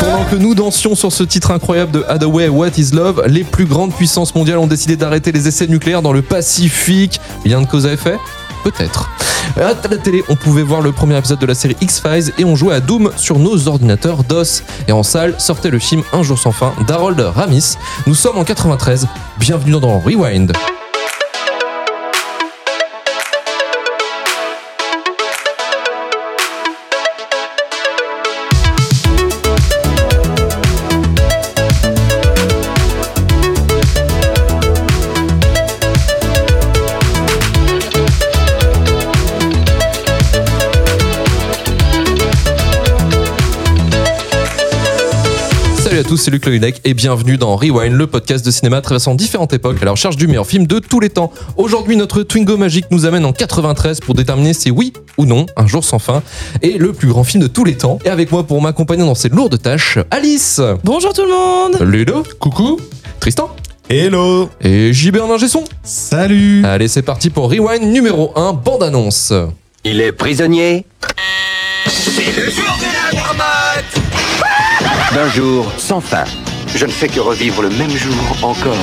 Pendant que nous dansions sur ce titre incroyable de Hathaway, What is Love, les plus grandes puissances mondiales ont décidé d'arrêter les essais nucléaires dans le Pacifique. Lien de cause à effet Peut-être. À la télé, on pouvait voir le premier épisode de la série X-Files et on jouait à Doom sur nos ordinateurs DOS. Et en salle sortait le film Un jour sans fin d'Harold Ramis. Nous sommes en 93. Bienvenue dans Rewind. Salut à tous, c'est Luc Leguenec et bienvenue dans Rewind, le podcast de cinéma traversant différentes époques à la recherche du meilleur film de tous les temps. Aujourd'hui, notre Twingo magique nous amène en 93 pour déterminer si oui ou non Un jour sans fin est le plus grand film de tous les temps. Et avec moi pour m'accompagner dans ces lourdes tâches, Alice, Bonjour tout le monde Ludo, coucou, Tristan Hello et J. Bernard Gesson. Salut Allez, c'est parti pour Rewind numéro 1, bande-annonce. Il est prisonnier d'un jour sans fin. Je ne fais que revivre le même jour encore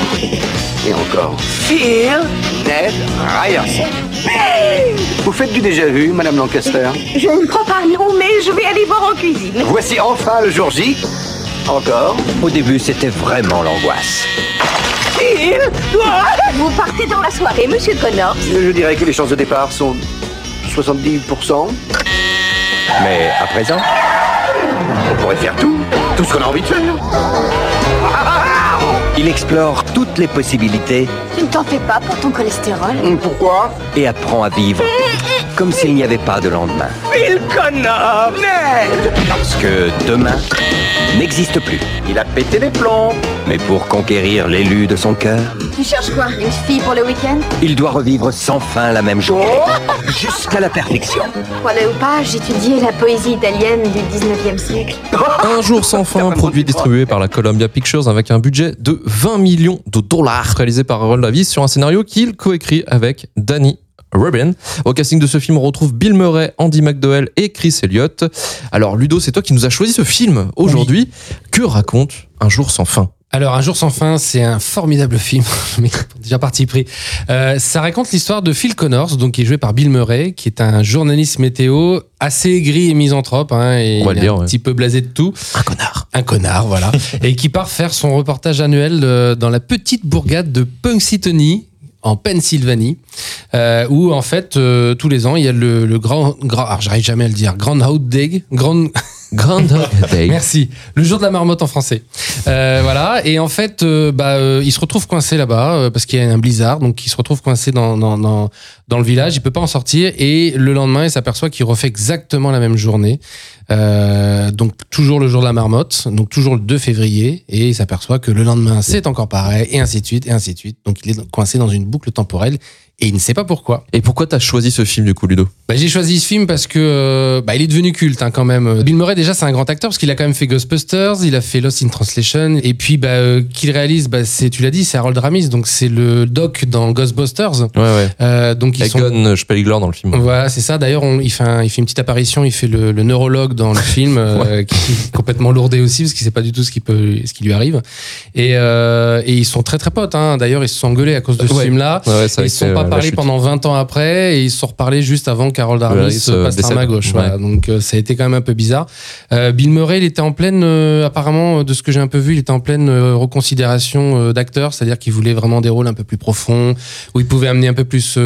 et encore. Phil, Ned, Ryerson. Vous faites du déjà vu, Madame Lancaster Je ne crois pas, non, mais je vais aller voir en cuisine. Voici enfin le jour J. Encore. Au début, c'était vraiment l'angoisse. Phil Vous partez dans la soirée, monsieur Connors. Je dirais que les chances de départ sont 70%. Mais à présent, on pourrait faire tout, tout ce qu'on a envie de faire. Il explore toutes les possibilités. Tu ne t'en fais pas pour ton cholestérol. Pourquoi Et apprend à vivre comme s'il n'y avait pas de lendemain. Phil Connor Ned Parce que demain n'existe plus. Il a pété les plombs. Mais pour conquérir l'élu de son cœur, Tu cherches quoi Une fille pour le week-end? il doit revivre sans fin la même journée. Jusqu'à la perfection. Voilà ou pas, j'étudiais la poésie italienne du 19e siècle. Un jour sans fin, produit distribué par la Columbia Pictures avec un budget de 20 millions de dollars, réalisé par Harold Davis sur un scénario qu'il coécrit avec Danny Rubin. Au casting de ce film, on retrouve Bill Murray, Andy McDowell et Chris Elliott. Alors Ludo, c'est toi qui nous as choisi ce film aujourd'hui. Que raconte Un jour sans fin Alors, Un jour sans fin, c'est un formidable film, mais déjà parti pris. Euh, ça raconte l'histoire de Phil Connors, donc qui est joué par Bill Murray, qui est un journaliste météo assez aigri et misanthrope, hein, et il dire, un ouais. petit peu blasé de tout. Un connard. Un connard, voilà. et qui part faire son reportage annuel euh, dans la petite bourgade de Punxsutawney, en Pennsylvanie, euh, où en fait euh, tous les ans il y a le, le grand, grand alors j'arrive jamais à le dire, Grand Out Day, Grand Groundhog Day. Merci. Le jour de la marmotte en français. Euh, voilà. Et en fait, euh, bah, euh, il se retrouve coincé là-bas euh, parce qu'il y a un blizzard. Donc, il se retrouve coincé dans, dans, dans, dans le village. Il peut pas en sortir. Et le lendemain, il s'aperçoit qu'il refait exactement la même journée. Euh, donc, toujours le jour de la marmotte. Donc, toujours le 2 février. Et il s'aperçoit que le lendemain, c'est encore pareil. Et ainsi de suite, et ainsi de suite. Donc, il est coincé dans une boucle temporelle. Et il ne sait pas pourquoi. Et pourquoi t'as choisi ce film du coup, Ludo? Bah, j'ai choisi ce film parce que euh, bah, il est devenu culte hein, quand même. Bill Murray déjà c'est un grand acteur parce qu'il a quand même fait Ghostbusters, il a fait Lost in Translation et puis bah, euh, qu'il réalise bah, c'est tu l'as dit c'est Harold Ramis donc c'est le doc dans Ghostbusters. Ouais, ouais. Euh, donc ils Avec sont Spelglor dans le film. voilà, c'est ça. D'ailleurs, on- il, fait un- il fait une petite apparition. Il fait le, le neurologue dans le film, euh, qui est complètement lourdé aussi, parce qu'il sait pas du tout ce qui peut, ce qui lui arrive. Et, euh, et ils sont très très potes. Hein. D'ailleurs, ils se sont engueulés à cause de ce Ouais. film-là. Ouais, ils sont pas euh, la pendant 20 ans après, et ils se sont reparlés juste avant il se passe l'arme à gauche. Ouais. Voilà. Donc euh, ça a été quand même un peu bizarre. Euh, Bill Murray, il était en pleine, euh, apparemment, de ce que j'ai un peu vu, il était en pleine reconsidération d'acteur, c'est-à-dire qu'il voulait vraiment des rôles un peu plus profonds, où il pouvait amener un peu plus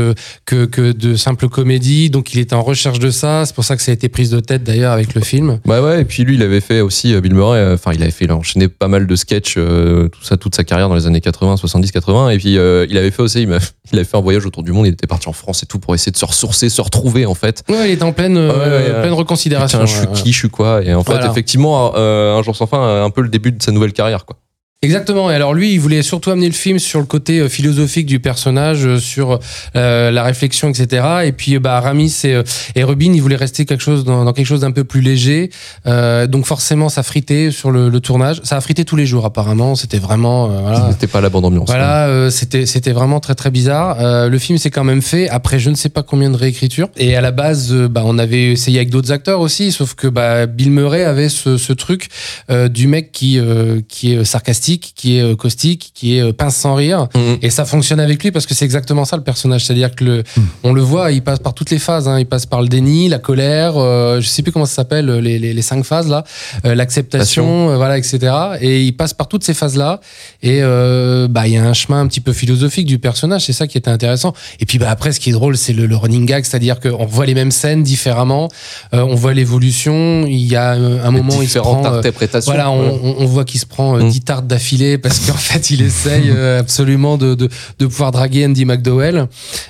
que, que de simples comédies. Donc il était en recherche de ça. C'est pour ça que ça a été prise de tête d'ailleurs avec le film. Bah ouais, et puis lui, il avait fait aussi, Bill Murray, enfin, il avait fait, il a enchaîné pas mal de sketchs, tout ça, toute sa carrière dans les années 80, 70, 80, et puis il avait fait aussi, il, m'a- il avait fait un voyage autour du monde, il était parti en France et tout pour essayer de se ressourcer, se retrouver en fait. Ouais, il était en pleine, euh, pleine reconsidération. Putain, je suis qui, je suis quoi, et en fait, Voilà. effectivement, euh, un jour sans fin, euh, un peu le début de sa nouvelle carrière, quoi. Exactement. Et alors lui, il voulait surtout amener le film sur le côté euh, philosophique du personnage, euh, sur euh, la réflexion, etc. Et puis, bah, Ramis et, et Rubin, ils voulaient rester quelque chose dans, dans quelque chose d'un peu plus léger. Euh, donc forcément, ça fritait sur le, le tournage. Ça a frité tous les jours, apparemment. C'était vraiment, euh, voilà. C'était pas la bande ambiance. Voilà, euh, c'était c'était vraiment très très bizarre. Euh, le film s'est quand même fait après je ne sais pas combien de réécritures. Et à la base, bah, on avait essayé avec d'autres acteurs aussi, sauf que bah, Bill Murray avait ce, ce truc du mec qui euh, qui est sarcastique, qui est euh, caustique, qui est euh, pince sans rire. Mhm. Et ça fonctionne avec lui parce que c'est exactement ça le personnage. C'est-à-dire que le, on le voit, il passe par toutes les phases. Hein. Il passe par le déni, la colère, euh, je sais plus comment ça s'appelle, les, les, les cinq phases là, euh, l'acceptation, euh, voilà, etc. Et il passe par toutes ces phases là. Et euh, bah il y a un chemin un petit peu philosophique du personnage. C'est ça qui était intéressant. Et puis bah après, ce qui est drôle, c'est le, le running gag, c'est-à-dire qu'on voit les mêmes scènes différemment. Euh, on voit l'évolution. Il y a euh, un moment, il se Différentes prend. euh, interprétations. voilà, on, voit qu'il se prend euh, Mm. 10 tartes d'affilée parce qu'en fait, il essaye euh, absolument de, de, de pouvoir draguer Andy McDowell.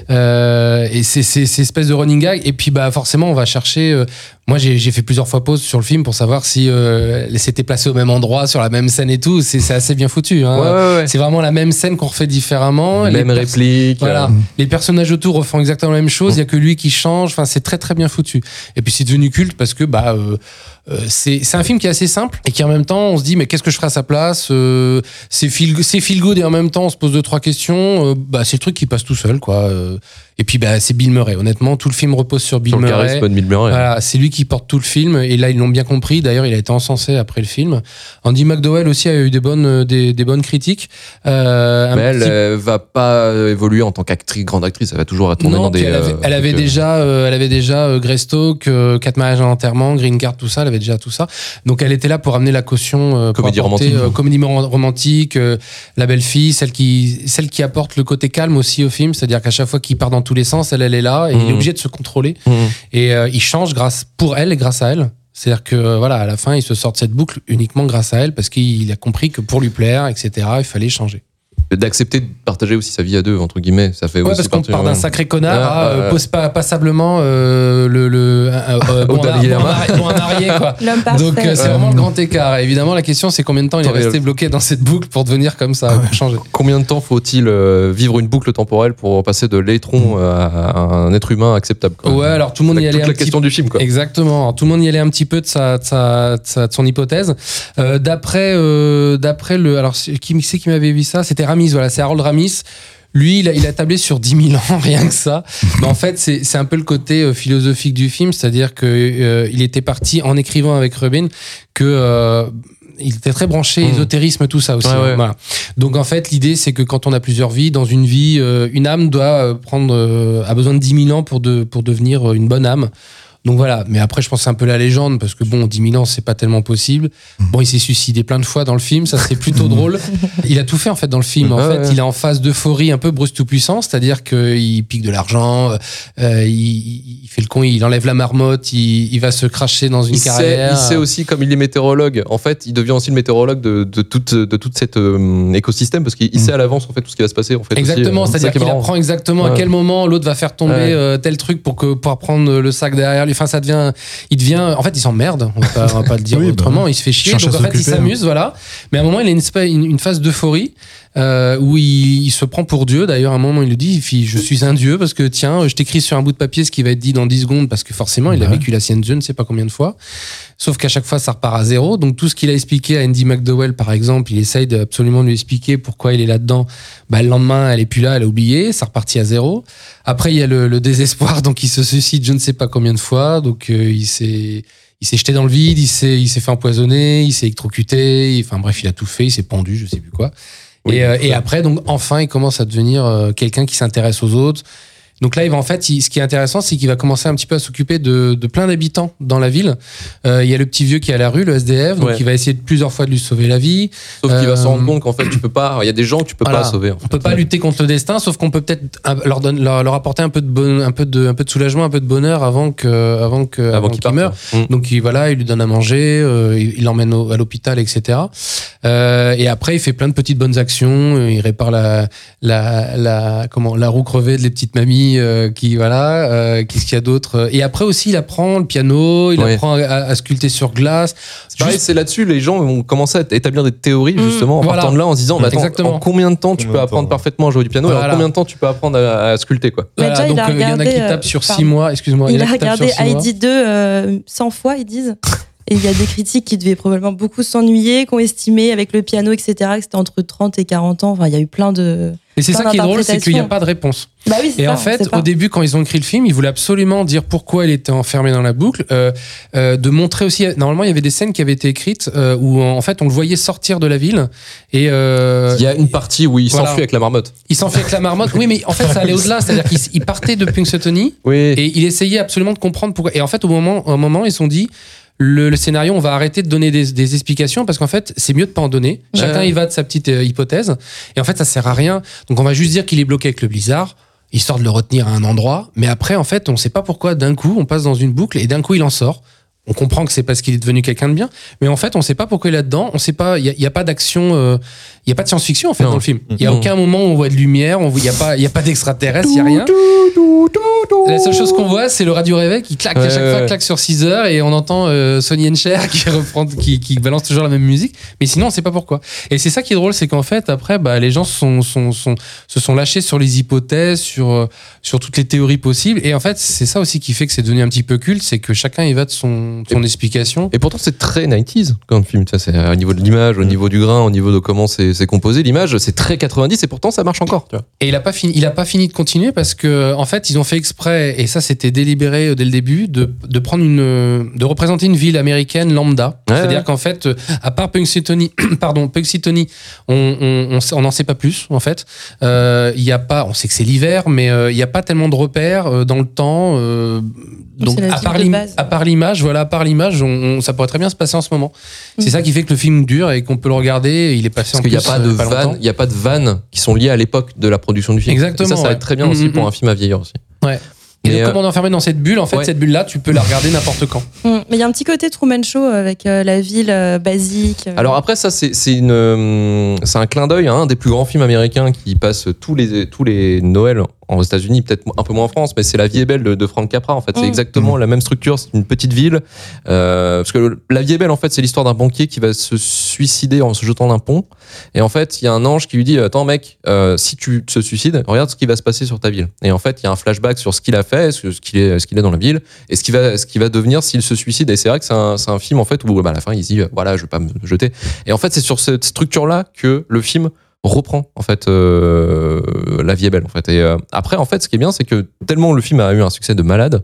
Euh, et c'est c'est espèce de running gag. Et puis, bah, forcément, on va chercher. Moi, j'ai fait plusieurs fois pause sur le film pour savoir si euh, c'était placé au même endroit, sur la même scène et tout. C'est assez bien foutu. Hein. Ouais, ouais, ouais. C'est vraiment la même scène qu'on refait différemment. Les Même pers- réplique. Voilà, euh, les personnages autour refont exactement la même chose. Il y a que lui qui change. Enfin, c'est très très bien foutu. Et puis c'est devenu culte parce que bah euh, euh, c'est un film qui est assez simple et qui en même temps on se dit mais qu'est-ce que je ferai à sa place euh, C'est feel feel good et en même temps on se pose deux trois questions. Bah c'est le truc qui passe tout seul quoi. Et puis bah c'est Bill Murray. Honnêtement, tout le film repose sur Bill Sur le Murray. charisme de Bill Murray. Voilà, c'est lui qui porte tout le film et là ils l'ont bien compris. D'ailleurs, il a été encensé après le film. Andy McDowell aussi a eu des bonnes euh, des, des bonnes critiques. Euh, Mais elle petit va pas évoluer en tant qu'actrice, grande actrice. Elle va toujours non, dans des. elle avait, euh, elle avait déjà, euh, elle avait déjà Greystoke, euh, Quatre mariages à l'enterrement, Green Card, tout ça. Elle avait déjà tout ça. Donc elle était là pour amener la caution. pour Comédie apporter, romantique. comédie rom- romantique, la belle fille, celle qui, celle qui apporte le côté calme aussi au film. C'est-à-dire qu'à chaque fois qu'il part dans tous les sens, elle, elle est là et il est Mhm. obligé de se contrôler. Mhm. Et il change grâce pour elle et grâce à elle. C'est-à-dire que euh, voilà, à la fin, il se sort de cette boucle uniquement grâce à elle parce qu'il a compris que pour lui plaire, etc., il fallait changer. D'accepter de partager aussi sa vie à deux, entre guillemets. Ça fait Ouais, aussi parce qu'on part d'un sacré connard Ah, à euh, euh, pose pas passablement euh, le, le euh, bon, un, bon, bon, quoi. Donc euh, c'est vraiment le grand écart. Et évidemment, la question c'est combien de temps il est resté bloqué dans cette boucle pour devenir comme ça, pour changer. Combien de temps faut-il vivre une boucle temporelle pour passer de l'étron euh, à un être humain acceptable quoi? Ouais, alors tout le monde C'est y allait toute un la petit question du film, quoi. Exactement. Alors, tout le monde y allait un petit peu de sa, de sa, de sa- de son hypothèse. Euh, d'après, euh, d'après le, alors qui c'est qui m'avait vu ça? C'était Ramis. Voilà, c'est Harold Ramis. Lui, il a, il a tablé sur 10 000 ans, rien que ça. Mais en fait, c'est un peu le côté euh, philosophique du film, c'est-à-dire que euh, il était parti en écrivant avec Rubin que euh, il était très branché Mhm. ésotérisme tout ça aussi. Ouais, hein, ouais. voilà. Donc en fait, l'idée c'est que quand on a plusieurs vies, dans une vie, euh, une âme doit prendre euh, a besoin de 10 000 ans pour de pour devenir une bonne âme. Donc voilà, mais après je pense c'est un peu la légende parce que bon, 10 000 ans c'est pas tellement possible. Bon, il s'est suicidé plein de fois dans le film, ça c'est plutôt drôle. Il a tout fait en fait dans le film. En fait, ouais. il est en phase d'euphorie un peu Bruce tout puissant, c'est-à-dire qu'il pique de l'argent, euh, il, il fait le con, il enlève la marmotte, il, il va se cracher dans une il sait, carrière. il sait aussi, comme il est météorologue, en fait, il devient aussi le météorologue de, de toute, de toute cette euh, écosystème parce qu'il il sait à l'avance en fait tout ce qui va se passer. En fait, Exactement, euh, c'est-à-dire qu'il apprend exactement à quel moment l'autre va faire tomber Ouais. euh, tel truc pour que pour prendre le sac derrière lui. Enfin, ça devient, il devient, en fait, il s'emmerde. On on va pas le dire Oui, bah autrement. ouais. Il se fait chier. Donc en fait, il s'occuper, s'amuse, voilà. Mais à un moment, il a une phase d'euphorie. Euh, où il, il se prend pour Dieu. D'ailleurs, à un moment, il le dit, je suis un Dieu parce que tiens, je t'écris sur un bout de papier ce qui va être dit dans 10 secondes parce que forcément, il a vécu la sienne je ne sais pas combien de fois. Sauf qu'à chaque fois, ça repart à zéro. Donc tout ce qu'il a expliqué à Andy McDowell, par exemple, il essaye de absolument lui expliquer pourquoi il est là-dedans. Bah, le lendemain, elle est plus là, elle a oublié, ça repartit à zéro. Après, il y a le, le désespoir, donc il se suicide je ne sais pas combien de fois. Donc euh, il s'est il s'est jeté dans le vide, il s'est il s'est fait empoisonner, il s'est électrocuté. Enfin bref, il a tout fait, il s'est pendu, je sais plus quoi. Oui, et, euh, et après, donc enfin, il commence à devenir euh, quelqu'un qui s'intéresse aux autres. Donc là, il va en fait, il- ce qui est intéressant, c'est qu'il va commencer un petit peu à s'occuper de, de plein d'habitants dans la ville. Euh, il y a le petit vieux qui est à la rue, le SDF, donc Ouais. il va essayer de plusieurs fois de lui sauver la vie. Sauf qu'il va Euh, se rendre compte qu'en fait, tu peux pas. Il y a des gens que tu peux Voilà. pas sauver. en On fait. peut pas lutter contre le destin, sauf qu'on peut peut-être euh, leur, donner- leur, leur apporter un peu de bon, un peu de, un peu de soulagement, un peu de bonheur avant que, avant que, avant avant qu'il meure. Mm. Donc il, voilà, il lui donne à manger, euh, il l'emmène à l'hôpital, etc. Euh, et après, il fait plein de petites bonnes actions. euh, Il répare la, la, la, comment, la roue crevée de les petites mamies. Euh, qui voilà. euh, Qu'est-ce qu'il y a d'autre Et après aussi, il apprend le piano, il Ouais. apprend à, à sculpter sur glace. C'est Juste- là-dessus, les gens ont commencé à établir des théories, Mmh, justement, en voilà. partant de là, en se disant, bah, attends, Exactement. en combien de temps tu peux apprendre temps parfaitement à jouer du piano et en combien de temps tu peux apprendre à, à sculpter, quoi. Mais Voilà, déjà, il donc a euh, il y en a qui euh, tapent sur pardon. 6 mois. Excuse-moi. Il y en a qui tapent regardé sur six mois. Heidi 2 euh, 100 fois, ils disent. Et il y a des critiques qui devaient probablement beaucoup s'ennuyer, qui ont estimé avec le piano, etc., que c'était entre 30 et 40 ans. Enfin, il y a eu plein de. Et c'est ça qui est drôle, c'est qu'il n'y a pas de réponse. Bah oui, c'est Et ça, en on fait, au début, quand ils ont écrit le film, ils voulaient absolument dire pourquoi il était enfermé dans la boucle, euh, euh, de montrer aussi. Normalement, il y avait des scènes qui avaient été écrites euh, où en fait on le voyait sortir de la ville et euh, Il y a une partie où il Voilà. s'enfuit avec la marmotte. il s'enfuit avec la marmotte. Oui, mais en fait, ça allait au-delà, c'est-à-dire qu'il partait de Punxsutawney Oui. et il essayait absolument de comprendre pourquoi. Et en fait, au moment, au moment, ils se sont dit. Le, le scénario, on va arrêter de donner des, des explications parce qu'en fait, c'est mieux de pas en donner. Chacun y va de sa petite euh, hypothèse. Et en fait, ça sert à rien. Donc, on va juste dire qu'il est bloqué avec le blizzard, histoire de le retenir à un endroit. Mais après, en fait, on sait pas pourquoi d'un coup, on passe dans une boucle et d'un coup, il en sort. On comprend que c'est parce qu'il est devenu quelqu'un de bien, mais en fait, on sait pas pourquoi il est là-dedans. On sait pas. Il y, a- il y a pas d'action. euh, Il y a pas de science-fiction en fait Non. dans le film. Il y a Non. aucun moment où on voit de lumière. On voit- Il y a pas. Il y a pas d'extraterrestres. Il y a rien. La seule chose qu'on voit, c'est le radio réveil qui claque à chaque ouais, fois, ouais. claque sur 6 heures et on entend euh, Sonny Encher qui reprend, qui, qui balance toujours la même musique. Mais sinon, on sait pas pourquoi. Et c'est ça qui est drôle, c'est qu'en fait, après, bah, les gens sont, sont, sont, se sont lâchés sur les hypothèses, sur, euh, sur toutes les théories possibles. Et en fait, c'est ça aussi qui fait que c'est devenu un petit peu culte, c'est que chacun y va de son, son explication. Et pourtant, c'est très 90s comme film. Ça, c'est au niveau de l'image, au niveau du grain, au niveau de comment c'est c'est composé. L'image, c'est très 90 et pourtant, ça marche encore. Tu vois. Et il a pas fini, il a pas fini de continuer parce que en fait ils ont fait exprès et ça c'était délibéré euh, dès le début de, de prendre une euh, de représenter une ville américaine lambda. Ouais, C'est-à-dire ouais. qu'en fait euh, à part Punxsutawney, pardon Punxsutawney, on on on sait- on n'en sait pas plus en fait. Euh, Il y a pas, on sait que c'est l'hiver, mais euh, il y a pas tellement de repères euh, dans le temps. euh, donc à part à part l'image, voilà, à part l'image, on, on- ça pourrait très bien se passer en ce moment. C'est Mhm. ça qui fait que le film dure et qu'on peut le regarder. Il est passé Parce en qu'il n'y a plus, pas euh, de vannes, il y a pas de vannes qui sont liées à l'époque de la production du film. Exactement, Et ça, ça va ouais. être très bien aussi Mm, pour mm, un film à vieillir aussi. Ouais. Et donc, euh, comme on est enfermé dans cette bulle, en fait, ouais. cette bulle-là, tu peux la regarder n'importe quand. Mm. Mais il y a un petit côté Truman Show avec euh, la ville euh, basique. euh. Alors après ça c'est c'est une euh, c'est un clin d'œil à un des plus grands films américains qui passe tous les tous les Noëls aux États-Unis peut-être un peu moins en France mais c'est La Vie est belle de, de Frank Capra en fait. C'est Mm. exactement la même structure c'est une petite ville euh, parce que La Vie est belle en fait c'est l'histoire d'un banquier qui va se suicider en se jetant d'un pont. Et en fait il y a un ange qui lui dit attends mec euh, si tu te suicides regarde ce qui va se passer sur ta ville et en fait il y a un flashback sur ce qu'il a fait ce qu'il est ce qu'il est dans la ville et ce qui va ce qui va devenir s'il se suicide. Et c'est vrai que c'est un, c'est un film en fait où bah, à la fin il se dit voilà je vais pas me jeter. Et en fait c'est sur cette structure là que le film reprend en fait euh, la vie est belle en fait et euh, après en fait ce qui est bien c'est que tellement le film a eu un succès de malade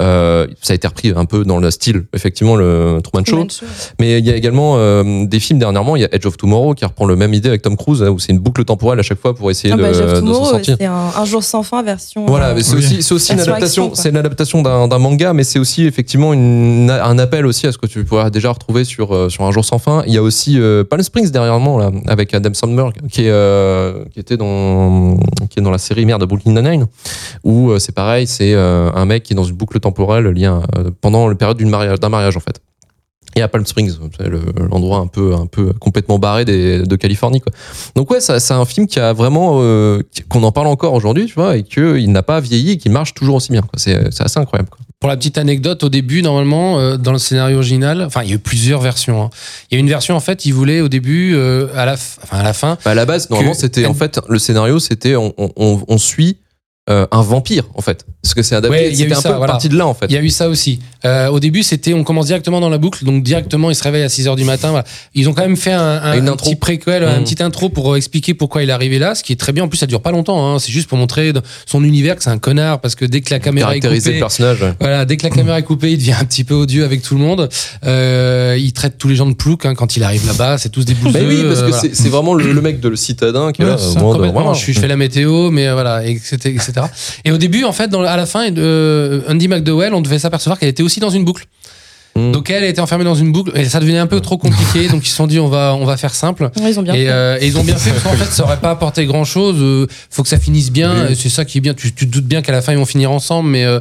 euh, ça a été repris un peu dans le style effectivement le Truman Show Truman Show. mais il y a également des films dernièrement il y a Edge of Tomorrow qui reprend le même idée avec Tom Cruise hein, où c'est une boucle temporelle à chaque fois pour essayer Ah bah, de, s'en sortir c'est un, un jour sans fin version. voilà, mais c'est Oui. aussi, c'est aussi une adaptation, action, quoi. c'est une adaptation d'un manga, mais c'est aussi effectivement une, un appel aussi à ce que tu pourras déjà retrouver sur sur un jour sans fin. Il y a aussi Palm Springs dernièrement là, avec Adam Sandberg qui euh, qui était dans qui est dans la série merde de Brooklyn Nine-Nine où euh, c'est pareil, c'est euh, un mec qui est dans une boucle temporelle pendant la période d'une mariage d'un mariage en fait. Et à Palm Springs, l'endroit un peu, un peu complètement barré des- de Californie. Quoi. Donc ouais, c'est un film qui a vraiment, qu'on en parle encore aujourd'hui, tu vois, et qu'il n'a pas vieilli et qui marche toujours aussi bien. C'est assez incroyable. Pour la petite anecdote, au début, normalement, euh, dans le scénario original, enfin, il y a eu plusieurs versions. hein. Il y a une version, en fait, il voulait au début, euh, à, la f- enfin, à la fin, Bah, à la base, normalement, c'était en fait le scénario, c'était on, on- on- on suit euh, un vampire en fait, parce que c'est adapté. Ouais, c'était un ça, peu voilà. parti de là en fait. il y a eu ça aussi. Euh, au début, c'était, on commence directement dans la boucle, donc directement, il se réveille à 6 heures du matin. voilà. Ils ont quand même fait un, un, Une un intro. petit préquel, un Mhm. petit intro pour euh, expliquer pourquoi il est arrivé là, ce qui est très bien. En plus, ça dure pas longtemps. Hein. C'est juste pour montrer son univers que c'est un connard, parce que dès que la caméra est Caractériser le coupée, personnage. ouais. Voilà, dès que la caméra est coupée, il devient un petit peu odieux avec tout le monde. Euh, il traite tous les gens de plouc hein, quand il arrive là-bas. C'est tous des bouseux. Mais oui, parce euh, que voilà. c'est vraiment le, le mec de le citadin qui est Ouais, là. c'est au ça, de- voilà. je, je fais la météo, mais euh, voilà, etc., etc. Et au début, en fait, dans, à la fin, euh, Andy McDowell, on devait s'apercevoir qu'elle était aussi dans une boucle. Mm. Donc elle était enfermée dans une boucle et ça devenait un peu trop compliqué. donc ils se sont dit on va on va faire simple. Ouais, ils ont bien Et, fait. euh, et ils ont bien fait parce qu'en fait ça aurait pas apporté grand chose. faut que ça finisse bien. Et C'est ça qui est bien. Tu, tu te doutes bien qu'à la fin ils vont finir ensemble, mais euh,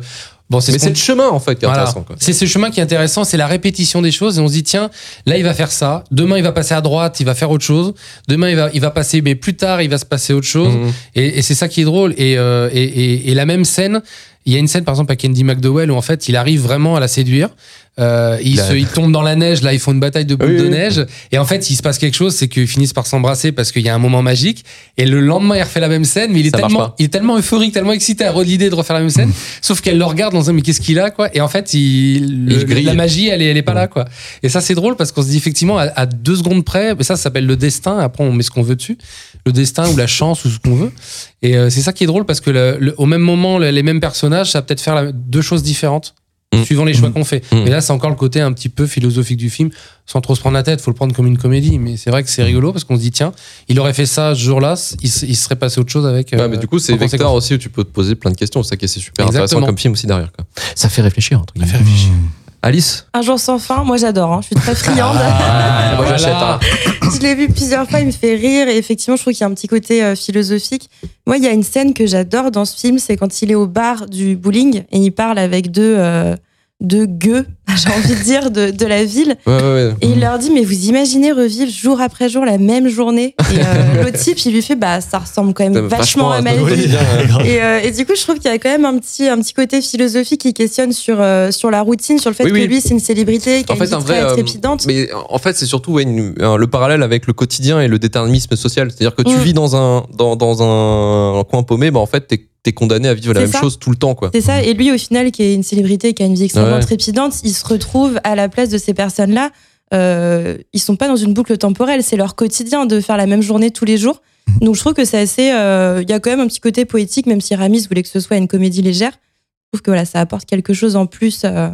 Bon, c'est Mais ce c'est le chemin en fait qui est Voilà. intéressant. quoi. C'est ce chemin qui est intéressant, c'est la répétition des choses. Et on se dit, tiens, là, il va faire ça. Demain, il va passer à droite, il va faire autre chose. Demain, il va, il va passer, mais plus tard, il va se passer autre chose. Mhm. Et, et c'est ça qui est drôle. Et, euh, et, et, et la même scène, il y a une scène, par exemple, à Candy McDowell, où en fait, il arrive vraiment à la séduire. Euh, il, se, il tombe dans la neige, là, ils font une bataille de boules Oui, de oui. neige. Et en fait, il se passe quelque chose, c'est qu'ils finissent par s'embrasser parce qu'il y a un moment magique. Et le lendemain, il refait la même scène, mais il est, Ça tellement, il est tellement euphorique, tellement excité à l'idée de refaire la même scène. Sauf qu'elle le regarde dans un, mais qu'est-ce qu'il a, quoi. Et en fait, il, le- la magie, elle est, elle est pas là, quoi. Et ça, c'est drôle parce qu'on se dit effectivement, à, à deux secondes près, mais ça, ça s'appelle le destin. Après, on met ce qu'on veut dessus. Le destin ou la chance ou ce qu'on veut. Et euh, c'est ça qui est drôle parce que le- le- au même moment, le- les mêmes personnages, ça va peut-être faire la- deux choses différentes. Mm. Suivant les choix qu'on fait. Mm. Mais là, c'est encore le côté un petit peu philosophique du film, sans trop se prendre la tête. Faut le prendre comme une comédie. Mais c'est vrai que c'est rigolo parce qu'on se dit, tiens, il aurait fait ça ce jour-là, il, se- il serait passé autre chose avec. Ouais, euh, mais du coup, c'est vecteur aussi où tu peux te poser plein de questions. C'est ça qui est super Exactement. intéressant comme film aussi derrière. Quoi. Ça fait réfléchir. Entre guillemets. Alice Un jour sans fin, moi j'adore, hein. je suis très friande. Ah, moi j'achète. hein. je l'ai vu plusieurs fois, il me fait rire et effectivement, je trouve qu'il y a un petit côté euh, philosophique. Moi, il y a une scène que j'adore dans ce film, c'est quand il est au bar du bowling et il parle avec deux, euh, deux gueux, j'ai envie de dire, de, de la ville. Ouais, ouais, ouais. Et il leur dit, mais vous imaginez revivre jour après jour la même journée Et euh, l'autre type, il lui fait, bah ça ressemble quand même vachement, à ma vie. ouais. Et, euh, et du coup, je trouve qu'il y a quand même un petit, un petit côté philosophique qui questionne sur, euh, sur la routine, sur le fait Oui, que oui. lui, c'est une célébrité, qui a En fait, un vrai, euh, trépidante. Mais en fait, c'est surtout une- le parallèle avec le quotidien et le déterminisme social. C'est-à-dire que tu Mm. vis dans un, dans, dans un, coin paumé, bah, en fait, t'es es condamné à vivre la même ça. chose tout le temps. C'est ça. Et lui, au final, qui est une célébrité, qui a une vie extrêmement Ouais. trépidante, il se retrouve à la place de ces personnes-là. Euh, ils sont pas dans une boucle temporelle. C'est leur quotidien de faire la même journée tous les jours. Donc, je trouve que c'est assez. euh, Il y a quand même un petit côté poétique, même si Ramis voulait que ce soit une comédie légère. Je trouve que voilà, ça apporte quelque chose en plus euh,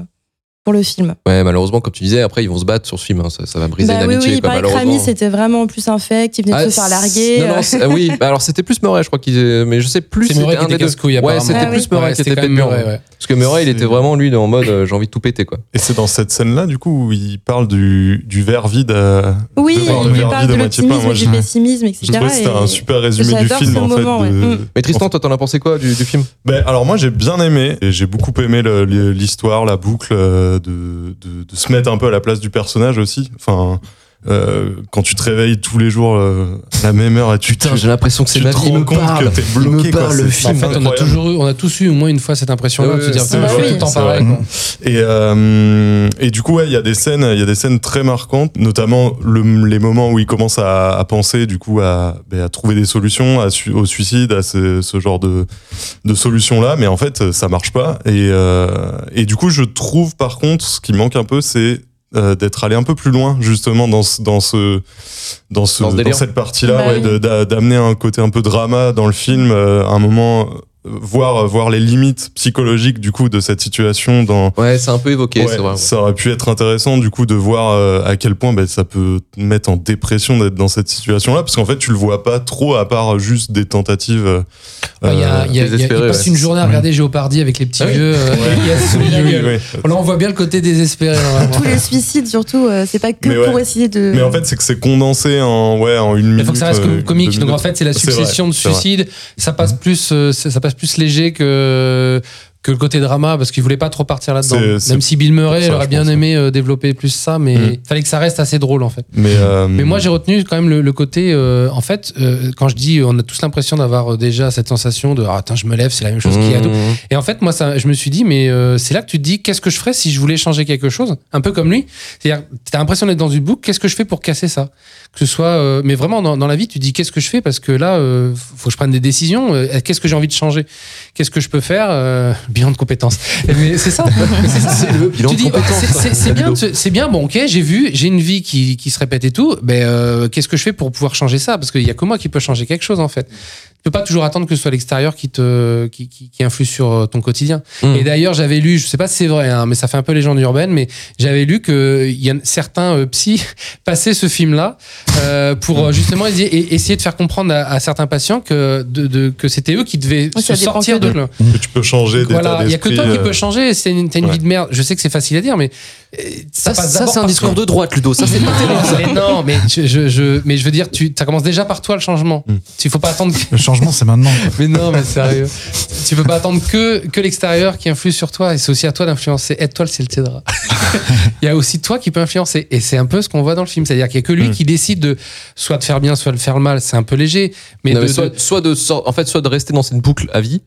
pour le film. Ouais, malheureusement, comme tu disais, après, ils vont se battre sur ce film. hein. Ça, ça va briser Bah une oui, oui, il quoi, c'était vraiment plus infect, il venait Ah, de se faire larguer. Non, non, euh. ah oui, bah alors c'était plus Murray, je crois qu'il mais je sais plus. C'est Murray c'était qui un était des deux. casse-couille, Ouais, c'était Ah oui. plus Murray Ouais, qui c'était était. Murray, ouais. Parce que Murray, il était vraiment lui en mode euh, j'ai envie de tout péter quoi. Et c'est dans cette scène-là, du coup, où il parle du, du verre vide. à- Oui, il parle de l'optimisme, du pessimisme, etc. C'était un super résumé du film, en fait. Mm. Mais Tristan, toi, t'en as pensé quoi du, film? Ben, alors moi j'ai bien aimé et j'ai beaucoup aimé l'histoire, la boucle euh, de, de, se mettre un peu à la place du personnage aussi. Enfin, euh, quand tu te réveilles tous les jours euh, à la même heure et tu Putain, j'ai l'impression que c'est ma te vie. Il rends me compte parle. que t'es Il me bloqué, quoi. parle, le C'est- En film. fait, on a toujours eu, on a tous eu au moins une fois cette impression-là, Ouais, de se dire, je fais tout le temps pareil. quoi. Et, euh, et du coup, ouais, il y a des scènes, il y a des scènes très marquantes, notamment le- les moments où il commence à, à penser, du coup, à, ben, à trouver des solutions à su- au suicide, à ce, ce genre de, de solutions-là. Mais en fait, ça marche pas. Et, euh, et du coup, je trouve, par contre, ce qui manque un peu, c'est euh, d'être allé un peu plus loin, justement, dans ce, dans ce, dans ce, Dans ce dans, délire. cette ouais, de- d'a- d'amener un côté un peu drama dans le film, euh, à un moment. Euh, Voir, voir les limites psychologiques du coup de cette situation dans, Ouais, c'est un peu évoqué, Ouais, c'est vrai. Ça aurait pu être intéressant du coup de voir euh, à quel point ben, ça peut te mettre en dépression d'être dans cette situation-là, parce qu'en fait tu le vois pas trop à part juste des tentatives. euh, y a- y a- il y a- il passe une journée à regarder Géopardy avec les petits Ah oui. vieux. euh, a oui, oui. Là, on voit bien le côté désespéré. Tous les suicides, surtout, euh, c'est pas que Mais ouais. pour essayer de. Mais en fait, c'est que c'est condensé en ouais en une minute. Il faut que ça reste euh, com- comique. Donc en fait, c'est la succession de suicides. Ça passe plus, euh, ça ça passe plus léger que que le côté drama parce qu'il voulait pas trop partir là-dedans. Même si Bill Murray ça, aurait bien pense. aimé euh, développer plus ça, mais Mm. il fallait que ça reste assez drôle en fait. Mais, euh, Mais moi, j'ai retenu quand même le, le côté. euh, en fait, euh, quand je dis, on a tous l'impression d'avoir euh, déjà cette sensation de ah, attends, je me lève, c'est la même chose qu'il y a. Mmh. Et en fait, moi, ça, je me suis dit, mais euh, c'est là que tu te dis, qu'est-ce que je ferais si je voulais changer quelque chose? Un peu comme lui. C'est-à-dire, t'as l'impression d'être dans une boucle, qu'est-ce que je fais pour casser ça? Que ce soit. euh, mais vraiment, dans, dans la vie, tu te dis, qu'est-ce que je fais? Parce que là, euh, faut que je prenne des décisions. Qu'est-ce que j'ai envie de changer? Qu'est-ce que je peux faire? Bilan de compétences. Mais c'est ça. Mais c'est- c'est- le bilan tu de dis, compétences. c'est- c'est c'est bien, c'est bien. Bon, ok, j'ai vu, j'ai une vie qui, qui se répète et tout. Ben, euh, qu'est-ce que je fais pour pouvoir changer ça? Parce qu'il y a que moi qui peux changer quelque chose en fait. Tu peux pas toujours attendre que ce soit l'extérieur qui te qui, qui, qui influe sur euh, ton quotidien. Mm. Et d'ailleurs, j'avais lu, je sais pas si c'est vrai, hein, mais ça fait un peu légende urbaine, mais j'avais lu que il y a certains euh, psys passaient ce film-là euh, pour euh, justement essayer, de faire comprendre à, à certains patients que de, de- que c'était eux qui devaient se sortir de d'eux. que tu peux changer voilà, il y a que toi qui euh, peux changer. C'est une, t'as une ouais. vie de merde. Je sais que c'est facile à dire, mais euh, Ça, ça, c'est un discours de droite, Ludo. Ça, c'est pas mais non, mais je, je, je- mais je veux dire, tu, ça commence déjà par toi le changement. Il faut pas attendre. que- changement, c'est maintenant. Mais non, mais sérieux. tu peux pas attendre que, que l'extérieur qui influe sur toi. Et c'est aussi à toi d'influencer. Aide-toi le ciel t'aidera. Il y a aussi toi qui peux influencer. Et c'est un peu ce qu'on voit dans le film. C'est-à-dire qu'il y a que lui Mm. qui décide de soit de faire bien, soit de faire le mal. C'est un peu léger. Mais, Non, de, mais soit, de- soit de en fait, soit de rester dans cette boucle à vie.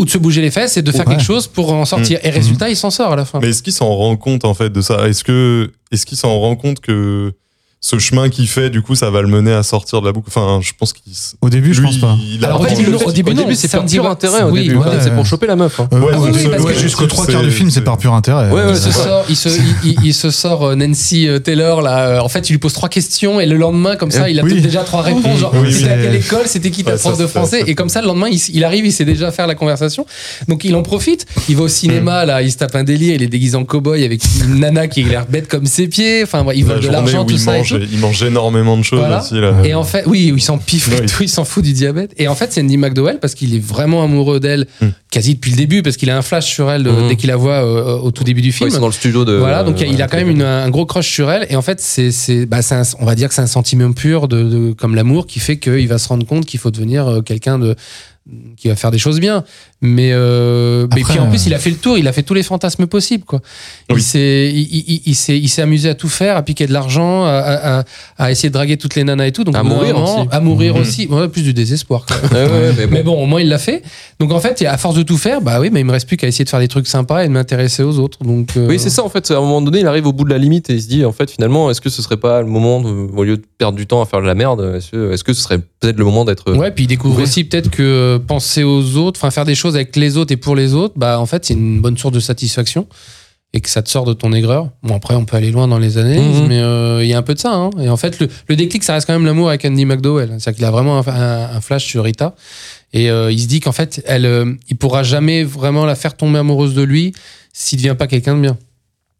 ou de se bouger les fesses et de faire Ouais. quelque chose pour en sortir. Et résultat, il s'en sort à la fin. Mais est-ce qu'il s'en rend compte en fait de ça? Est-ce que est-ce qu'il s'en rend compte que ce chemin qu'il fait, du coup, ça va le mener à sortir de la boucle Enfin, je pense qu'il. Au début, je lui, pense pas. il a Alors, En fait, au il au fait- début, début, c'est ça par pur intérêt. Au oui, début, ouais. c'est pour choper la meuf. hein. Euh, Ouais, ah c'est oui, jusqu'aux c'est- trois quarts du c'est- film, c'est c'est- par pur intérêt. Ouais, ouais, il, c'est se ça. sort, il, se, il, il- il se sort euh, Nancy euh, Taylor là. euh, En fait, il lui pose trois questions et le lendemain, comme ça, il a peut-être déjà trois réponses. Genre, Oui, c'était à quelle école, c'était qui ta prof de c'est- français c'est- Et comme ça, le lendemain, il, arrive, il sait déjà faire la conversation. Donc il en profite. Il va au cinéma là, il se tape un délire. Il est déguisé en cow-boy avec une nana qui a l'air bête comme ses pieds. Enfin, il vole de l'argent, tout ça. Mange, il mange énormément de choses Voilà. aussi là. Et en fait, oui, il s'en piffe et tout, il s'en fout du diabète. Et en fait, c'est Andy McDowell parce qu'il est vraiment amoureux d'elle, Mm. quasi depuis le début, parce qu'il a un flash sur elle Mm. dès qu'il la voit euh, au tout début du Ouais, film. Ils sont dans le studio de. Voilà, donc il a ouais, quand même une- un gros crush sur elle. Et en fait, c'est, c'est, bah, c'est un- on va dire que c'est un sentiment pur, de, de- comme l'amour, qui fait qu'il va se rendre compte qu'il faut devenir euh, quelqu'un de qui va faire des choses bien. Mais, euh, mais puis en plus, euh, il a fait le tour, il a fait tous les fantasmes possibles. Quoi. Il, s'est, il, il- il s'est, il s'est amusé à tout faire, à piquer de l'argent, à, à- essayer de draguer toutes les nanas et tout. Donc, À mourir moment, aussi. À mourir Mhm. aussi. Ouais, plus du désespoir. Quoi. Ouais, ouais, mais bon. Mais bon, au moins il l'a fait. Donc en fait, à force de tout faire, bah oui, mais il me reste plus qu'à essayer de faire des trucs sympas et de m'intéresser aux autres. Donc euh, Oui, c'est ça en fait. À un moment donné, il arrive au bout de la limite et il se dit en fait, finalement, est-ce que ce serait pas le moment, de- au lieu de perdre du temps à faire de la merde, est-ce que, est-ce que ce serait peut-être le moment d'être. Ouais, puis il découvre Ouais. aussi peut-être que penser aux autres, enfin faire des choses avec les autres et pour les autres, bah en fait c'est une bonne source de satisfaction et que ça te sort de ton aigreur. Bon après on peut aller loin dans les analyses, Mhm. mais euh, il y a un peu de ça. hein. Et en fait le, le déclic ça reste quand même l'amour avec Andy McDowell. C'est-à-dire qu'il a vraiment un, un- un flash sur Rita et euh, il se dit qu'en fait elle, euh, il pourra jamais vraiment la faire tomber amoureuse de lui s'il devient pas quelqu'un de bien.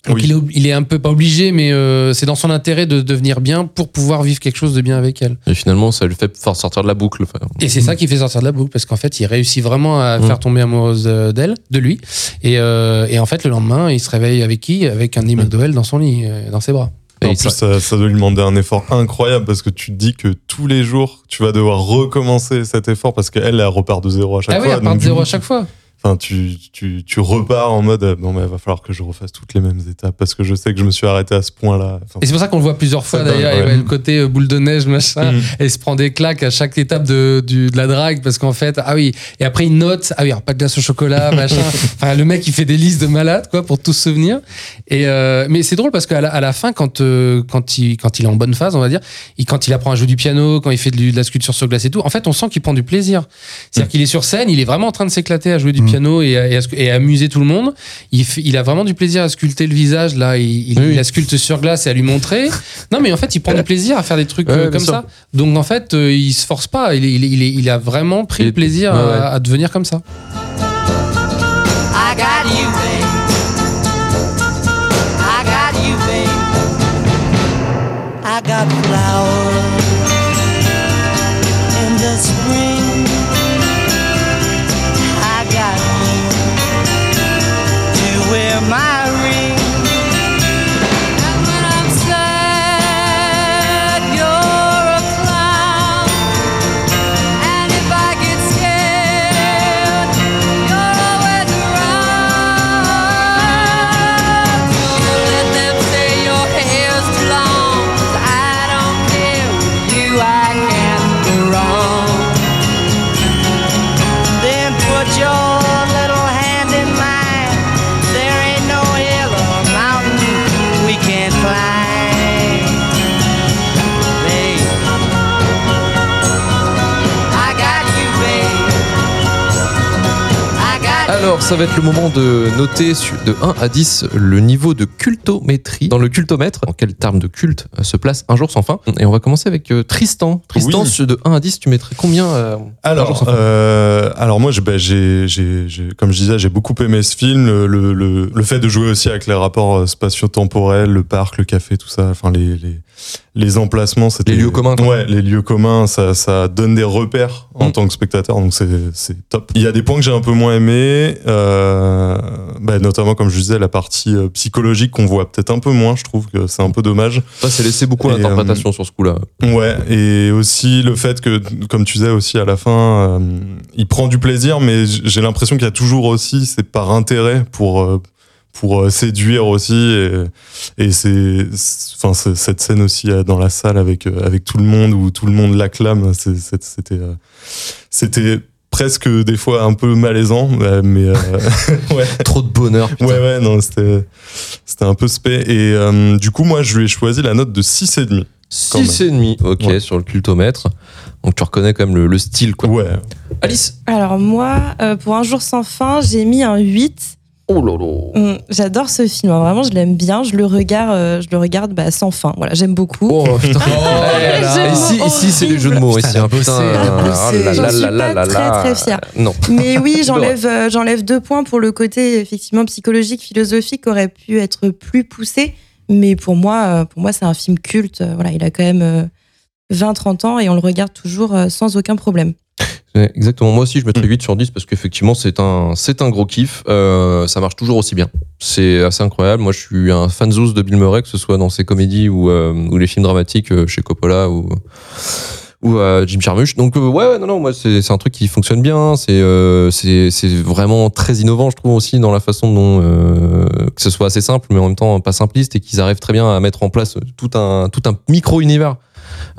Donc Oui. il, est, ob- il est un peu pas obligé, mais euh, c'est dans son intérêt de devenir bien pour pouvoir vivre quelque chose de bien avec elle. Et finalement, ça lui fait faire sortir de la boucle. Enfin, Et c'est ça qui fait sortir de la boucle parce qu'en fait, il réussit vraiment à Mm. faire tomber amoureuse euh, d'elle, de lui. Et, euh, et en fait, le lendemain, il se réveille avec qui? Avec Andy McDowell dans son lit, dans ses bras. Et en plus, ça, ça doit lui demander un effort incroyable parce que tu te dis que tous les jours, tu vas devoir recommencer cet effort parce qu'elle, elle repart de zéro à chaque ah oui, fois. elle part Donc, de zéro coup, à chaque fois. Enfin, tu, tu, tu repars en mode, bon, mais il va falloir que je refasse toutes les mêmes étapes parce que je sais que je me suis arrêté à ce point-là. Enfin, Et c'est pour ça qu'on le voit plusieurs fois d'ailleurs. Il y a le côté euh, boule de neige, machin. Mm. Et il se prend des claques à chaque étape de, du- de la drague parce qu'en fait, ah oui. Et après, il note, ah oui, alors pas de glace au chocolat, machin. Enfin, le mec, il fait des listes de malades, quoi, pour tout se souvenir. Et euh, mais c'est drôle parce qu'à la, à la fin, quand, euh, quand, il, quand il est en bonne phase, on va dire, il, quand il apprend à jouer du piano, quand il fait de, de la sculpture sur glace et tout, en fait, on sent qu'il prend du plaisir. C'est-à-dire qu'il est sur scène, il est vraiment en train de s'éclater à jouer du Mm. Piano et à, et à scu- et à amuser tout le monde. Il, a vraiment du plaisir à sculpter le visage, là. Il, il, Oui, oui. il la sculpte sur glace et à lui montrer. Non, mais en fait, il prend du plaisir à faire des trucs Ouais, euh, comme sûr. ça. Donc, en fait, euh, il se force pas. Il, a vraiment pris Il le plaisir ouais, à- ouais. À, devenir comme ça. I got you, babe. I got you, babe. I got flowers ça va être le moment de noter de 1 à 10 le niveau de cultométrie dans le cultomètre. En quel terme de culte euh, se place un jour sans fin? Et on va commencer avec euh, Tristan. Tristan, Oui. de 1 à 10, tu mettrais combien euh, Alors, euh, alors moi, ben, j'ai, j'ai- comme je disais, j'ai beaucoup aimé ce film. Le, le, le, le fait de jouer aussi avec les rapports spatio-temporels, le parc, le café, tout ça, enfin les, les, les emplacements, c'était Les lieux communs, quoi. Ouais, les lieux communs, ça, ça donne des repères en Mm. tant que spectateur, donc c'est, c'est top. Il y a des points que j'ai un peu moins aimés. Euh, bah, notamment comme je disais la partie euh, psychologique qu'on voit peut-être un peu moins. Je trouve que c'est un peu dommage. Ça, c'est laissé beaucoup à Et, l'interprétation sur ce coup-là. Ouais, et aussi le fait que, comme tu disais aussi à la fin, euh, il prend du plaisir, mais j'ai l'impression qu'il y a toujours aussi, c'est par intérêt pour euh, pour euh, séduire aussi, et, et c'est, enfin cette scène aussi euh, dans la salle avec euh, avec tout le monde où tout le monde l'acclame, c'était euh, c'était presque des fois un peu malaisant, euh, mais euh, ouais. Trop de bonheur. putain. Ouais, ouais, non, c'était, c'était un peu spé. Et euh, du coup, moi, je lui ai choisi la note de 6,5. Quand 6 et demi. Ok, Ouais. sur le cultomètre. Donc tu reconnais quand même le, le style, quoi. Ouais. Alice? Alors moi, euh, pour Un jour sans fin, j'ai mis un 8. Oh là là. Hum, J'adore ce film, hein. vraiment je l'aime bien, je le regarde, euh, je le regarde bah, sans fin. Voilà, j'aime beaucoup. Oh putain. ici, ici c'est les jeux de mots. Putain, Ici, hein, putain. Oh là J'en là suis pas très, très fière. Non. Mais oui, j'enlève euh, j'enlève deux points pour le côté effectivement psychologique, philosophique qui aurait pu être plus poussé. Mais pour moi, euh, pour moi, c'est un film culte. Voilà, il a quand même euh, 20-30 ans et on le regarde toujours sans aucun problème. Exactement. Moi aussi, je mettrais Mm. 8 sur 10 parce qu'effectivement, c'est un, c'est un gros kiff. Euh, ça marche toujours aussi bien. C'est assez incroyable. Moi, je suis un fan zouz de Bill Murray, que ce soit dans ses comédies ou, euh, ou les films dramatiques euh, chez Coppola ou, ou Jim Jarmusch. Donc, euh, ouais, ouais, non, non, moi, c'est un truc qui fonctionne bien. C'est euh, c'est vraiment très innovant, je trouve, aussi, dans la façon dont, euh, que ce soit assez simple, mais en même temps pas simpliste et qu'ils arrivent très bien à mettre en place tout un, tout un micro-univers.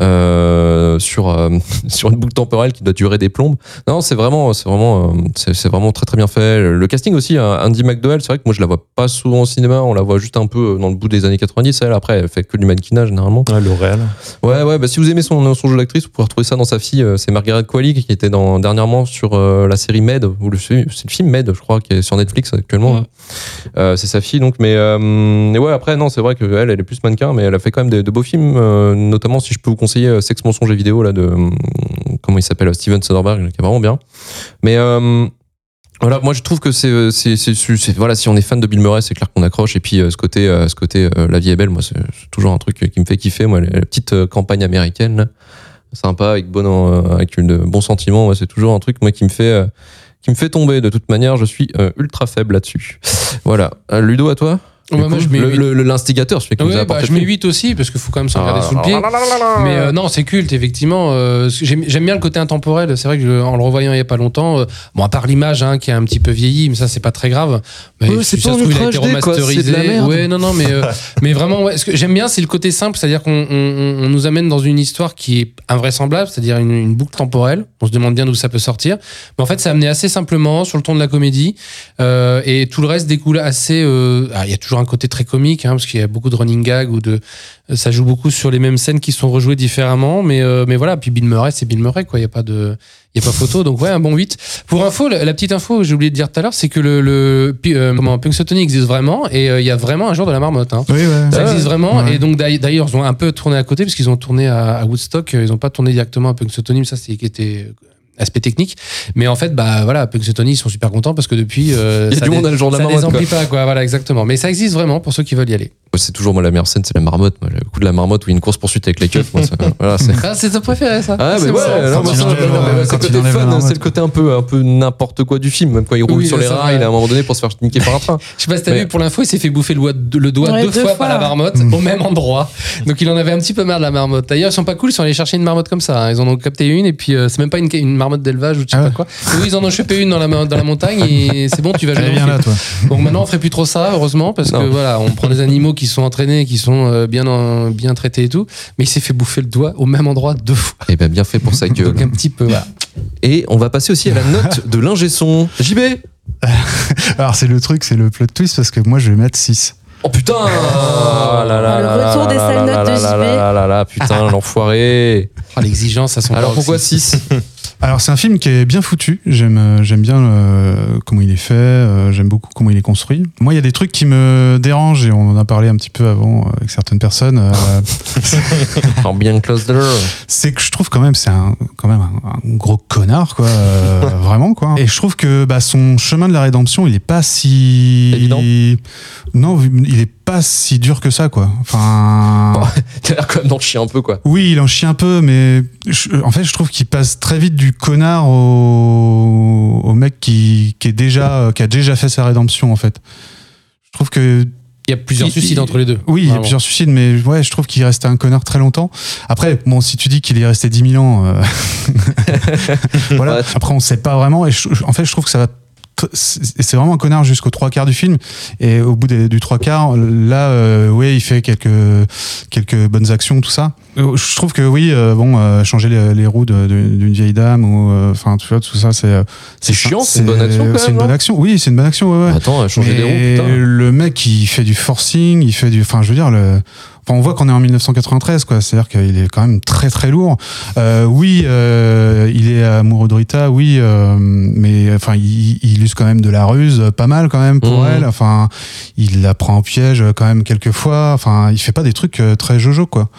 Euh, sur euh, sur une boucle temporelle qui doit durer des plombes non, c'est vraiment, c'est vraiment, euh, c'est c'est vraiment très très bien fait. Le casting aussi, hein, Andy McDowell, c'est vrai que moi je la vois pas souvent au cinéma, on la voit juste un peu dans le bout des années 90. Elle, après, elle fait que du mannequinat généralement. Ouais, L'Oréal. Ouais, ouais. Bah, si vous aimez son, son jeu d'actrice, vous pouvez retrouver ça dans sa fille. C'est Margaret Qualley qui était dans dernièrement sur euh, la série Med ou le c'est le film Med, je crois, qui est sur Netflix actuellement. Euh, c'est sa fille donc, mais euh, et ouais. Après, non, c'est vrai que elle, elle est plus mannequin, mais elle a fait quand même de, de beaux films, euh, notamment si je peux vous conseiller euh, Sexe, mensonge et vidéo là de euh, comment il s'appelle Steven Soderbergh, qui est vraiment bien. Mais euh, voilà, moi je trouve que c'est, c'est, voilà, si on est fan de Bill Murray, c'est clair qu'on accroche. Et puis euh, ce côté, euh, ce côté, euh, la vie est belle, moi c'est toujours un truc qui me fait kiffer. Moi, la, petite euh, campagne américaine, sympa, avec bon, euh, avec une bon sentiment, c'est toujours un truc moi qui me fait, euh, qui me fait tomber. De toute manière, je suis euh, ultra faible là-dessus. Voilà, Euh, Ludo à toi? Ouais, Du moi, coup, je mets l'instigateur, celui qui nous a Ouais, bah, apporté je mets film. 8 aussi, parce qu'il faut quand même s'en regarder Ah, sous le pied. Mais euh, non, c'est culte, effectivement. Euh, J'aime j'aime bien le côté intemporel. C'est vrai que je- en le revoyant il y a pas longtemps, euh, bon, à part l'image hein, qui a un petit peu vieilli, mais ça, c'est pas très grave. Mais Ouais, c'est ça pas trouve, il a ultra été HD, quoi, c'est de remasterisé. la merde. Ouais, non, non, mais, euh, mais vraiment, ouais, ce que j'aime bien, c'est le côté simple, c'est-à-dire qu'on on- on nous amène dans une histoire qui est invraisemblable, c'est-à-dire une, une boucle temporelle. On se demande bien d'où ça peut sortir. Mais en fait, c'est amené assez simplement sur le ton de la comédie. Euh, et tout le reste découle assez. euh, ah, Il y a toujours un côté très comique, hein, parce qu'il y a beaucoup de running gag ou de. Ça joue beaucoup sur les mêmes scènes qui sont rejouées différemment, mais euh, mais voilà. Puis Bill Murray, c'est Bill Murray, quoi. Il y a pas de, il y a pas photo, donc ouais, un bon 8. Pour info, la, la petite info j'ai oublié de dire tout à l'heure, c'est que le, le euh, comment Punxsutawney existe vraiment et euh, il y a vraiment un jour de la marmotte. Hein. Oui, ouais. Ça existe vraiment. Ouais. Et donc, d'ailleurs, ils ont un peu tourné à côté, parce qu'ils ont tourné à, à Woodstock. Ils n'ont pas tourné directement à Punxsutawney, mais ça, c'est qui était euh, aspect technique. Mais en fait, bah voilà, Punxsutawney, ils sont super contents parce que depuis. euh, Il y a ça du dé- monde à le jour de la ça marmotte, désemplit pas, quoi. Voilà, exactement. Mais ça existe vraiment pour ceux qui veulent y aller. C'est toujours moi la meilleure scène, c'est la marmotte. Moi, le coup de la marmotte où il y a une course poursuite avec les keufs. moi, ça- voilà, c'est. Ah, c'est ton préféré, ça. Ah, mais C'est ouais, le côté fun, marmotte. c'est le côté un peu, un peu n'importe quoi du film, même quand il roule Oui, sur les rails, à un moment donné pour se faire niquer par un train. Je sais pas si t'as vu, pour l'info, il s'est fait bouffer le doigt, deux, fois, fois. par la marmotte, Mm. au même endroit. Donc il en avait un petit peu marre de la marmotte. D'ailleurs, ils sont pas cool, ils sont allés chercher une marmotte comme ça. hein. Ils en ont capté une, et puis euh, c'est même pas une, une marmotte d'élevage ou je sais Ah pas quoi. Oui, ils en ont chopé une dans la, dans la montagne, et c'est bon, tu vas jouer. là, toi. Donc maintenant, on ferait plus trop ça, heureusement, parce Non. que voilà, on prend des animaux qui sont entraînés, qui sont euh, bien, en- bien traités et tout. Mais il s'est fait bouffer le doigt au même endroit deux fois. Et ben bien fait pour sa gueule. Donc un petit peu, voilà. Et on va passer aussi à la note de l'ingé son. JB Alors, c'est le truc, c'est le plot twist parce que moi, je vais mettre 6. Oh putain là là Le là retour là des là sales là notes de là JB. là là là là, putain, l'enfoiré Ah, L'exigence à son Alors pourquoi paroxysme. 6 Alors, c'est un film qui est bien foutu. J'aime, euh, j'aime bien euh, comment il est fait. euh, j'aime beaucoup comment il est construit. Moi, il y a des trucs qui me dérangent et on en a parlé un petit peu avant avec certaines personnes. euh, En bien close the door. c'est que je trouve quand même c'est un quand même un, un gros connard quoi euh, vraiment quoi et je trouve que bah, son chemin de la rédemption il est pas si Évident. non il est pas si dur que ça quoi enfin T'as l'air quand même d'en chier un peu quoi. oui il en chie un peu mais je- en fait je trouve qu'il passe très vite vite du connard au, au mec qui, qui est déjà qui a déjà fait sa rédemption en fait. Je trouve que Il y a plusieurs Il- suicides il- entre les deux. oui, il y a plusieurs suicides, mais ouais, je trouve qu'il restait un connard très longtemps. Après, bon, si tu dis qu'il est resté 10 000 ans, euh, voilà. Ouais. Après, on sait pas vraiment. Et je- en fait, je trouve que ça va. C'est c'est vraiment un connard jusqu'aux trois quarts du film. Et au bout des- du trois quarts, là, euh, ouais, il fait quelques, quelques bonnes actions, tout ça. Euh, Je trouve que oui, euh, bon, euh, changer les, les roues d'une vieille dame ou, euh, enfin, tu vois, tout ça, c'est. euh, C'est chiant, c'est une bonne action, C'est une bonne non action. Oui, c'est une bonne action, ouais, ouais. Attends, changer des roues, putain. Le mec, il fait du forcing, il fait du. Enfin, je veux dire, le. Enfin, on voit qu'on est en 1993, quoi. C'est-à-dire qu'il est quand même très très lourd. Euh, oui, euh, il est amoureux de Rita, oui, euh, mais enfin, il, il use quand même de la ruse, pas mal quand même pour Mhm. elle. Enfin, il la prend en piège quand même quelques fois. Enfin, il fait pas des trucs très jojo, quoi.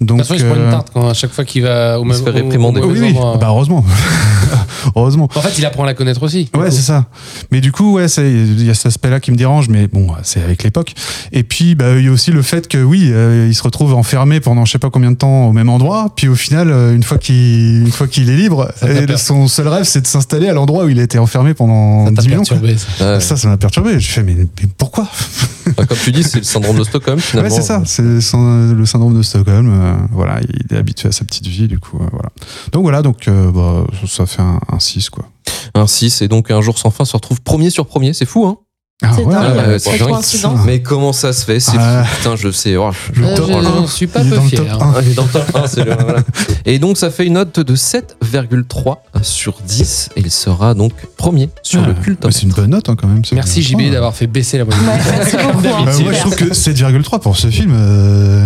Donc, façon, il se prend une euh, tarte quand, à chaque fois qu'il va au Il même se fait au- au réprimander. mauvais oui, oui. endroit. Bah heureusement, heureusement. En fait, il apprend à la connaître aussi. Ouais, c'est ça. Mais du coup, ouais, c'est- il y a cet aspect-là qui me dérange, mais bon, c'est avec l'époque. Et puis, bah, il y a aussi le fait que oui, euh, il se retrouve enfermé pendant je sais pas combien de temps au même endroit. Puis au final, euh, une fois qu'il, une fois qu'il est libre, et per- son seul rêve, c'est de s'installer à l'endroit où il a été enfermé pendant Ça t'a 10 millions. ça. Ouais. Ça, ça m'a perturbé. Je fais, mais, mais pourquoi? Enfin, Comme tu dis, c'est le syndrome de Stockholm Ouais, finalement. c'est ça. C'est le syndrome de Stockholm. euh, voilà, il est habitué à sa petite vie, du coup. euh, voilà. Donc voilà, donc euh, bah, ça fait un, un 6, quoi. Un 6 et donc un jour sans fin se retrouve premier sur premier, c'est fou hein Ah, C'est ouais, dingue. ouais, ouais, coïncidence. Mais comment ça se fait? C'est Ah. Putain, je sais. oh, je- Euh, je un. ne suis pas peu fier. hein. un. Il est dans le top 1, c'est le- voilà. Et donc ça fait une note de 7,3 sur 10 et il sera donc premier sur Ah, le culte. bah, c'est une bonne note hein, quand même. Merci. JB d'avoir fait baisser la moyenne. Hein. Bah, moi, je trouve que 7,3 pour ce film. euh,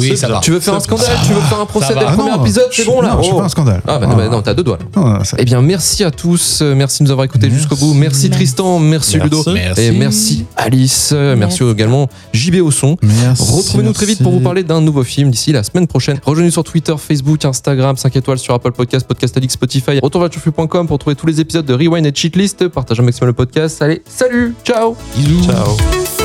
Oui, ça va. Tu veux faire un scandale Tu veux faire un procès dès le premier ah non, épisode C'est je- bon là Non, je Oh. pas un scandale. Ah bah non, t'as deux doigts là. Eh bien, merci à tous. Merci de nous avoir écoutés jusqu'au bout. Merci. Tristan, merci. Ludo. Merci. Et merci Alice. Merci, également JB au son. Merci, Retrouvez-nous très vite pour vous parler d'un nouveau film d'ici la semaine prochaine. Rejoignez-nous sur Twitter, Facebook, Instagram, 5 étoiles sur Apple Podcast, Podcast Addict, Spotify. Retourvalturfu.com pour trouver tous les épisodes de Rewind et Cheatlist. Partagez un maximum le podcast. Allez, salut, ciao Bisous. Ciao.